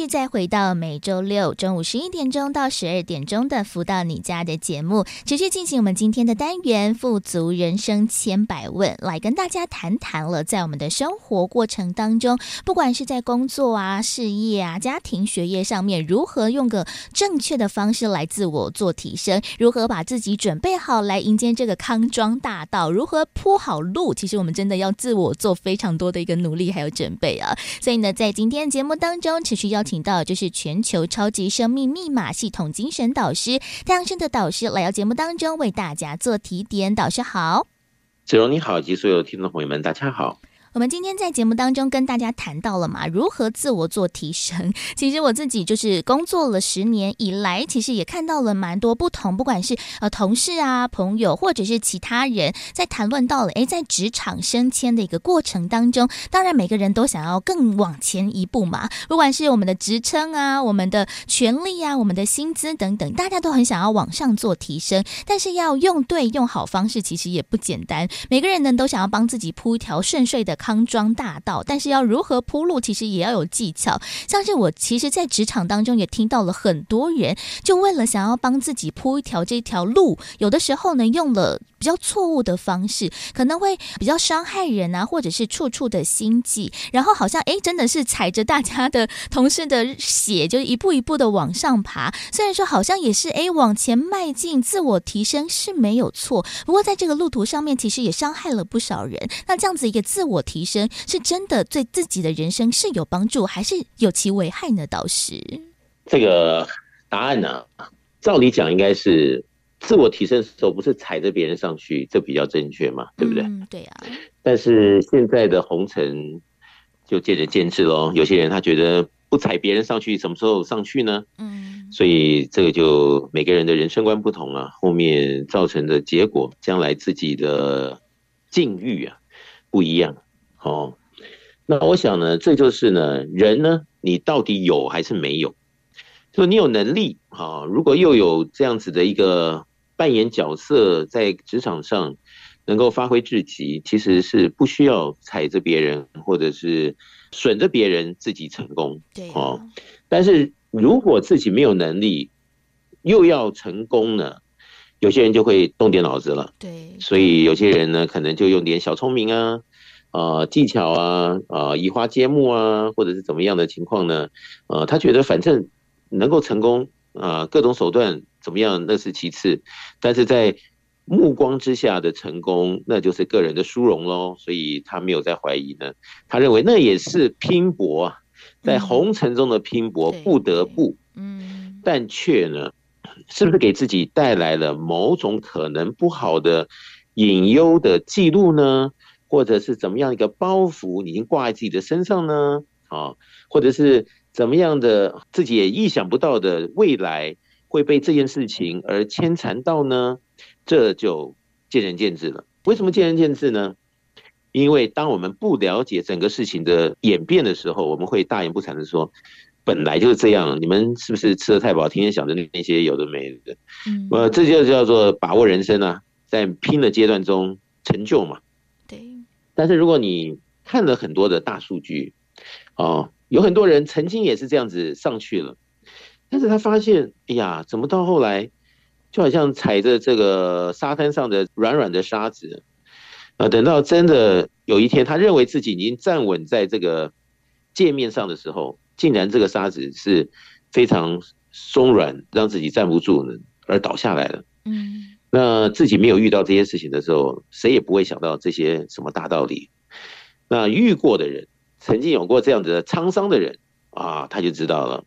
续再回到每周六中午十一点钟到十二点钟的“福到你家”的节目，持续进行我们今天的单元“富足人生千百问”，来跟大家谈谈了，在我们的生活过程当中，不管是在工作啊、事业啊、家庭、学业上面，如何用个正确的方式来自我做提升，如何把自己准备好来迎接这个康庄大道，如何铺好路，其实我们真的要自我做非常多的一个努力还有准备啊。所以呢，在今天的节目当中，持续要。邀请请到就是全球超级生命密码系统精神导师太阳升的导师来到节目当中为大家做提点。导师好，子荣你好，及所有听众朋友们，大家好。我们今天在节目当中跟大家谈到了嘛，如何自我做提升。其实我自己就是工作了十年以来，其实也看到了蛮多不同，不管是呃同事啊、朋友，或者是其他人在谈论到了，诶，在职场升迁的一个过程当中，当然每个人都想要更往前一步嘛。不管是我们的职称啊、我们的权利啊、我们的薪资等等，大家都很想要往上做提升，但是要用对、用好方式，其实也不简单。每个人呢都想要帮自己铺一条顺遂的。康庄大道，但是要如何铺路，其实也要有技巧。像是我其实，在职场当中也听到了很多人，就为了想要帮自己铺一条这条路，有的时候呢，用了比较错误的方式，可能会比较伤害人啊，或者是处处的心计，然后好像哎，真的是踩着大家的同事的血，就一步一步的往上爬。虽然说好像也是哎，往前迈进，自我提升是没有错，不过在这个路途上面，其实也伤害了不少人。那这样子一个自我提升，是真的对自己的人生是有帮助，还是有其危害呢？导师，这个答案呢、啊，照理讲应该是。自我提升的时候，不是踩着别人上去，这比较正确嘛，对不对？嗯，对啊。但是现在的红尘就见仁见智喽。有些人他觉得不踩别人上去，什么时候上去呢？嗯。所以这个就每个人的人生观不同啊，后面造成的结果，将来自己的境遇啊不一样。哦，那我想呢，这就是呢，人呢，你到底有还是没有？就你有能力啊，如果又有这样子的一个。扮演角色在职场上能够发挥至极，其实是不需要踩着别人或者是损着别人自己成功。对哦，但是如果自己没有能力又要成功呢，有些人就会动点脑子了。对，所以有些人呢可能就用点小聪明啊、啊技巧啊、啊移花接木啊，或者是怎么样的情况呢？呃，他觉得反正能够成功啊，各种手段。怎么样？那是其次，但是在目光之下的成功，那就是个人的殊荣喽。所以他没有在怀疑呢，他认为那也是拼搏啊，在红尘中的拼搏，不得不，嗯，但却呢，是不是给自己带来了某种可能不好的隐忧的记录呢？或者是怎么样一个包袱已经挂在自己的身上呢？啊，或者是怎么样的自己也意想不到的未来？会被这件事情而牵缠到呢？这就见仁见智了。为什么见仁见智呢？因为当我们不了解整个事情的演变的时候，我们会大言不惭的说：“本来就是这样。”你们是不是吃的太饱，天天想着那些有的没的？嗯，呃，这就叫做把握人生啊，在拼的阶段中成就嘛。但是如果你看了很多的大数据，哦，有很多人曾经也是这样子上去了。但是他发现，哎呀，怎么到后来，就好像踩着这个沙滩上的软软的沙子，啊，等到真的有一天，他认为自己已经站稳在这个界面上的时候，竟然这个沙子是非常松软，让自己站不住呢，而倒下来了。嗯，那自己没有遇到这些事情的时候，谁也不会想到这些什么大道理。那遇过的人，曾经有过这样子的沧桑的人啊，他就知道了。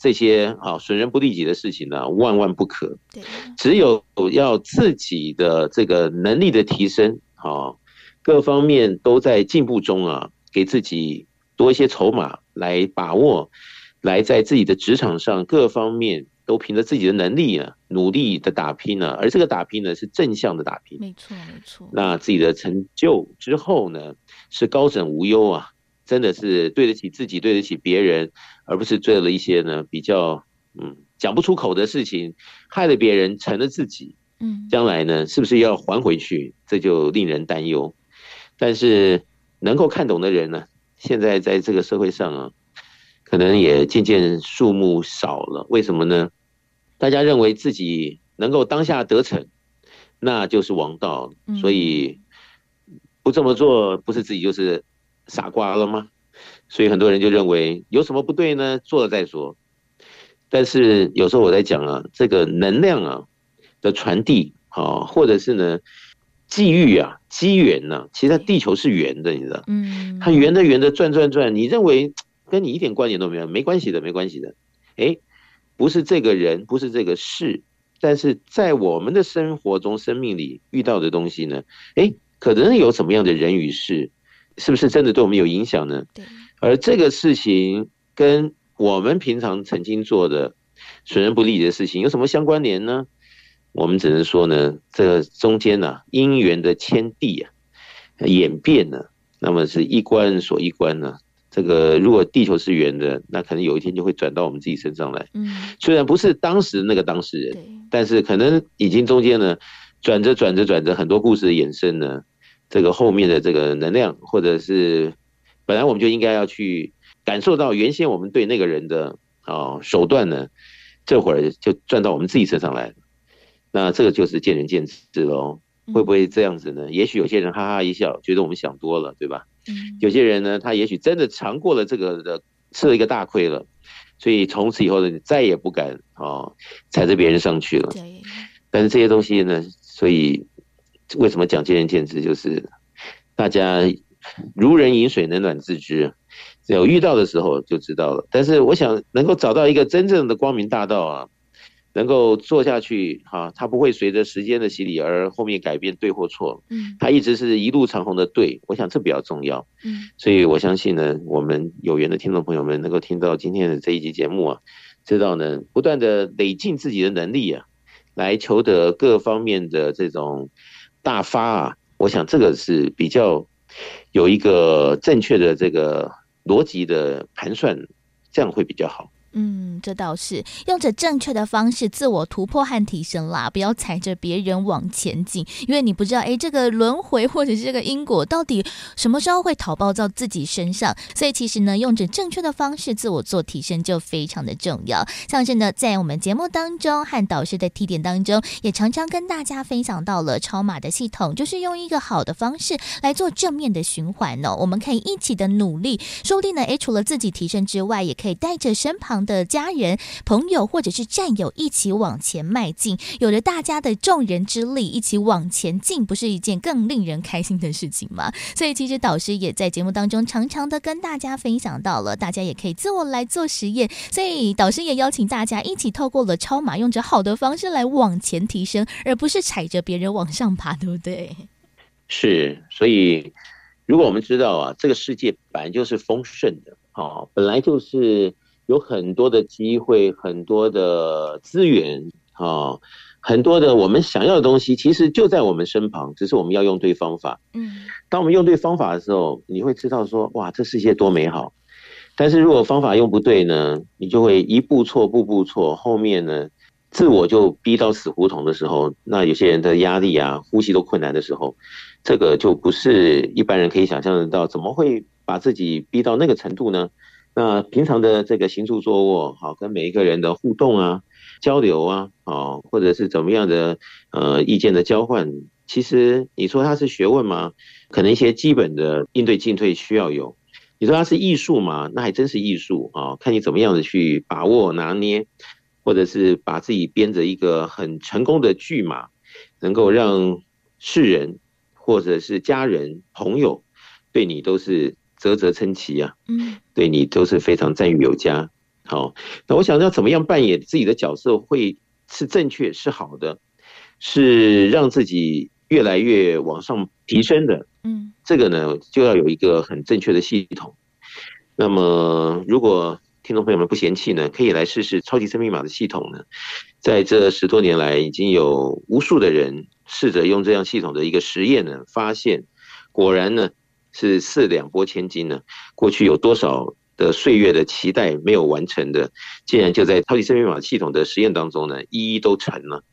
这些啊损人不利己的事情呢，万万不可。对，只有要自己的这个能力的提升，啊，各方面都在进步中啊，给自己多一些筹码来把握，来在自己的职场上各方面都凭着自己的能力啊，努力的打拼呢。而这个打拼呢，是正向的打拼。没错，没错。那自己的成就之后呢，是高枕无忧啊。真的是对得起自己，对得起别人，而不是做了一些呢比较嗯讲不出口的事情，害了别人，成了自己。嗯，将来呢是不是要还回去？这就令人担忧。但是能够看懂的人呢，现在在这个社会上啊，可能也渐渐数目少了。为什么呢？大家认为自己能够当下得逞，那就是王道，所以不这么做，不是自己就是。傻瓜了吗？所以很多人就认为有什么不对呢？做了再说。但是有时候我在讲啊，这个能量啊的传递啊，或者是呢际遇啊、机缘呐，其实它地球是圆的，你知道？嗯。它圆的圆的转转转，你认为跟你一点关联都没有？没关系的，没关系的。哎，不是这个人，不是这个事，但是在我们的生活中、生命里遇到的东西呢？哎，可能有什么样的人与事？是不是真的对我们有影响呢？对。而这个事情跟我们平常曾经做的损人不利己的事情有什么相关联呢？我们只能说呢，这个中间呢、啊，因缘的天地啊，演变呢，那么是一关锁一关呢。这个如果地球是圆的，那可能有一天就会转到我们自己身上来。嗯。虽然不是当时那个当事人，但是可能已经中间呢，转着转着转着，很多故事的衍生呢。这个后面的这个能量，或者是本来我们就应该要去感受到原先我们对那个人的哦手段呢，这会儿就转到我们自己身上来，那这个就是见仁见智喽。会不会这样子呢？也许有些人哈哈一笑，觉得我们想多了，对吧？有些人呢，他也许真的尝过了这个的，吃了一个大亏了，所以从此以后呢，再也不敢哦踩着别人上去了。对。但是这些东西呢，所以为什么讲见仁见智，就是大家如人饮水，冷暖自知。有遇到的时候就知道了。但是我想能够找到一个真正的光明大道啊。能够做下去，哈，它不会随着时间的洗礼而后面改变对或错，嗯，它一直是一路长虹的对，我想这比较重要，嗯，所以我相信呢，我们有缘的听众朋友们能够听到今天的这一集节目啊，知道呢，不断的累进自己的能力啊，来求得各方面的这种大发啊，我想这个是比较有一个正确的这个逻辑的盘算，这样会比较好。嗯，这倒是用着正确的方式自我突破和提升啦，不要踩着别人往前进，因为你不知道，哎，这个轮回或者是这个因果到底什么时候会讨报到自己身上。所以其实呢，用着正确的方式自我做提升就非常的重要。像是呢，在我们节目当中和导师的提点当中，也常常跟大家分享到了超马的系统，就是用一个好的方式来做正面的循环呢。我们可以一起的努力，说不定呢，哎，除了自己提升之外，也可以带着身旁。的家人、朋友或者是战友一起往前迈进，有着大家的众人之力一起往前进，不是一件更令人开心的事情吗？所以，其实导师也在节目当中常常的跟大家分享到了，大家也可以自我来做实验。所以，导师也邀请大家一起透过了超马，用着好的方式来往前提升，而不是踩着别人往上爬，对不对？是，所以如果我们知道啊，这个世界本来就是丰盛的，哦，本来就是。有很多的机会，很多的资源啊，很多的我们想要的东西，其实就在我们身旁，只是我们要用对方法。嗯，当我们用对方法的时候，你会知道说，哇，这世界多美好。但是如果方法用不对呢，你就会一步错，步步错，后面呢，自我就逼到死胡同的时候，那有些人的压力啊，呼吸都困难的时候，这个就不是一般人可以想象得到，怎么会把自己逼到那个程度呢？那平常的这个行住坐卧，好，跟每一个人的互动啊、交流啊，哦，或者是怎么样的呃意见的交换，其实你说它是学问吗？可能一些基本的应对进退需要有。你说它是艺术吗？那还真是艺术啊，看你怎么样的去把握拿捏，或者是把自己编着一个很成功的剧码，能够让世人或者是家人朋友对你都是。啧啧称奇啊，嗯，对你都是非常赞誉有加。好，那我想要怎么样扮演自己的角色会是正确、是好的，是让自己越来越往上提升的。嗯，这个呢就要有一个很正确的系统。那么，如果听众朋友们不嫌弃呢，可以来试试超级生命密码的系统呢。在这十多年来，已经有无数的人试着用这样系统的一个实验呢，发现果然呢。是四两拨千斤呢？过去有多少的岁月的期待没有完成的，竟然就在超级生命密码系统的实验当中呢，一一都成了。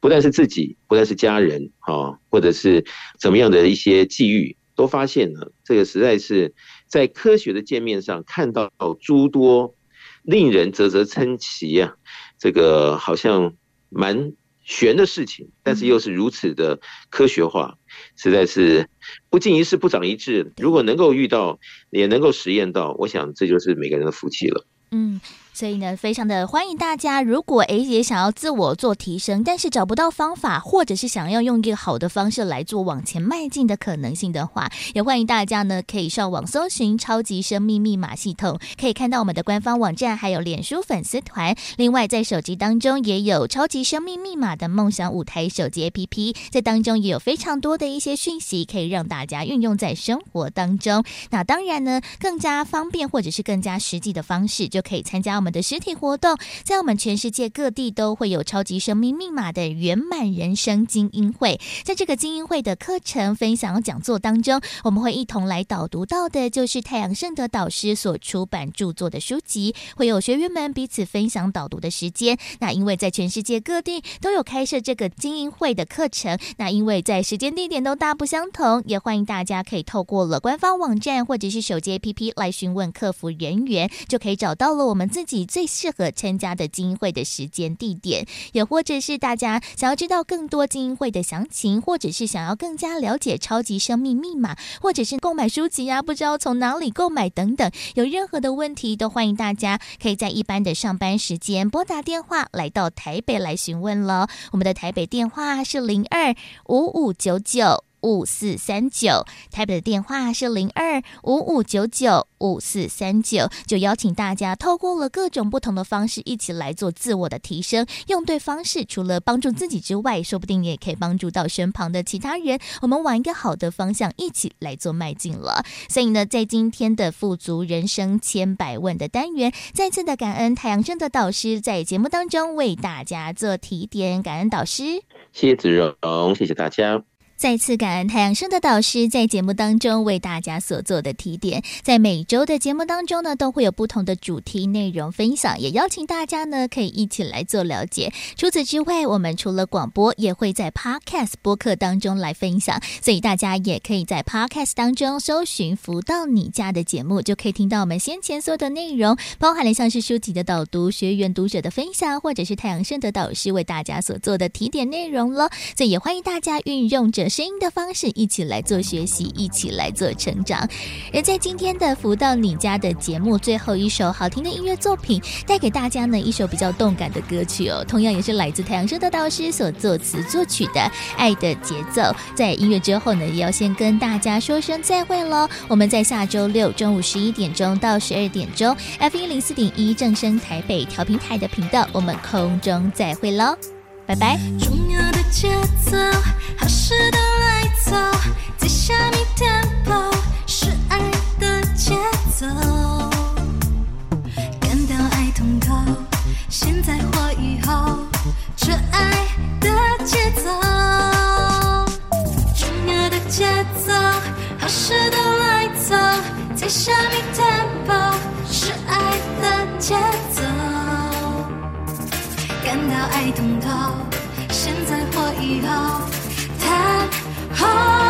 不但是自己，不但是家人，哈，或者是怎么样的一些际遇，都发现了。这个实在是在科学的界面上看到诸多令人啧啧称奇呀，这个好像蛮悬的事情，但是又是如此的科学化，实在是不经一事不长一智。如果能够遇到，也能够实验到，我想这就是每个人的福气了。嗯。所以呢，非常的欢迎大家。如果诶也想要自我做提升，但是找不到方法，或者是想要用一个好的方式来做往前迈进的可能性的话，也欢迎大家呢可以上网搜寻“超级生命密码系统”，可以看到我们的官方网站，还有脸书粉丝团。另外，在手机当中也有“超级生命密码”的梦想舞台手机 APP，在当中也有非常多的一些讯息可以让大家运用在生活当中。那当然呢，更加方便或者是更加实际的方式，就可以参加。我们的实体活动，在我们全世界各地都会有超级生命密码的圆满人生精英会。在这个精英会的课程分享讲座当中，我们会一同来导读到的，就是太阳盛德导师所出版著作的书籍，会有学员们彼此分享导读的时间。那因为在全世界各地都有开设这个精英会的课程，那因为在时间地点都大不相同，也欢迎大家可以透过了官方网站或者是手机 APP 来询问客服人员，就可以找到了我们自己你最适合参加的精英会的时间地点，也或者是大家想要知道更多精英会的详情，或者是想要更加了解超级生命密码，或者是购买书籍啊，不知道从哪里购买等等，有任何的问题都欢迎大家可以在一般的上班时间拨打电话来到台北来询问了。我们的台北电话是零二五五九九。五四三九，台北的电话是零二五五九九五四三九，就邀请大家透过了各种不同的方式，一起来做自我的提升。用对方式，除了帮助自己之外，说不定也可以帮助到身旁的其他人。我们往一个好的方向一起来做迈进了。所以呢，在今天的富足人生千百问的单元，再次的感恩太阳盛德导师在节目当中为大家做提点，感恩导师，谢谢子荣，谢谢大家。再次感恩太阳盛德导师在节目当中为大家所做的提点，在每周的节目当中呢，都会有不同的主题内容分享，也邀请大家呢可以一起来做了解。除此之外，我们除了广播，也会在 Podcast 播客当中来分享，所以大家也可以在 Podcast 当中搜寻“福到你家”的节目，就可以听到我们先前所有的内容，包含了像是书籍的导读、学员读者的分享，或者是太阳盛德导师为大家所做的提点内容了。所以也欢迎大家运用着。声音的方式一起来做学习，一起来做成长。而在今天的福到你家的节目最后一首好听的音乐作品，带给大家呢一首比较动感的歌曲哦，同样也是来自太阳升的导师所作词作曲的《爱的节奏》。在音乐之后呢，也要先跟大家说声再会喽。我们在下周六中午十一点钟到十二点钟，F 一零四点一正声台北调频台的频道，我们空中再会喽。拜拜。重要节奏，好事都来走，在下面 tempo 是爱的节奏，感到爱通透，现在或以后，这爱的节奏。重要的节奏，好事都来走，在下面 tempo 是爱的节奏。感到爱通透，现在或以后，谈后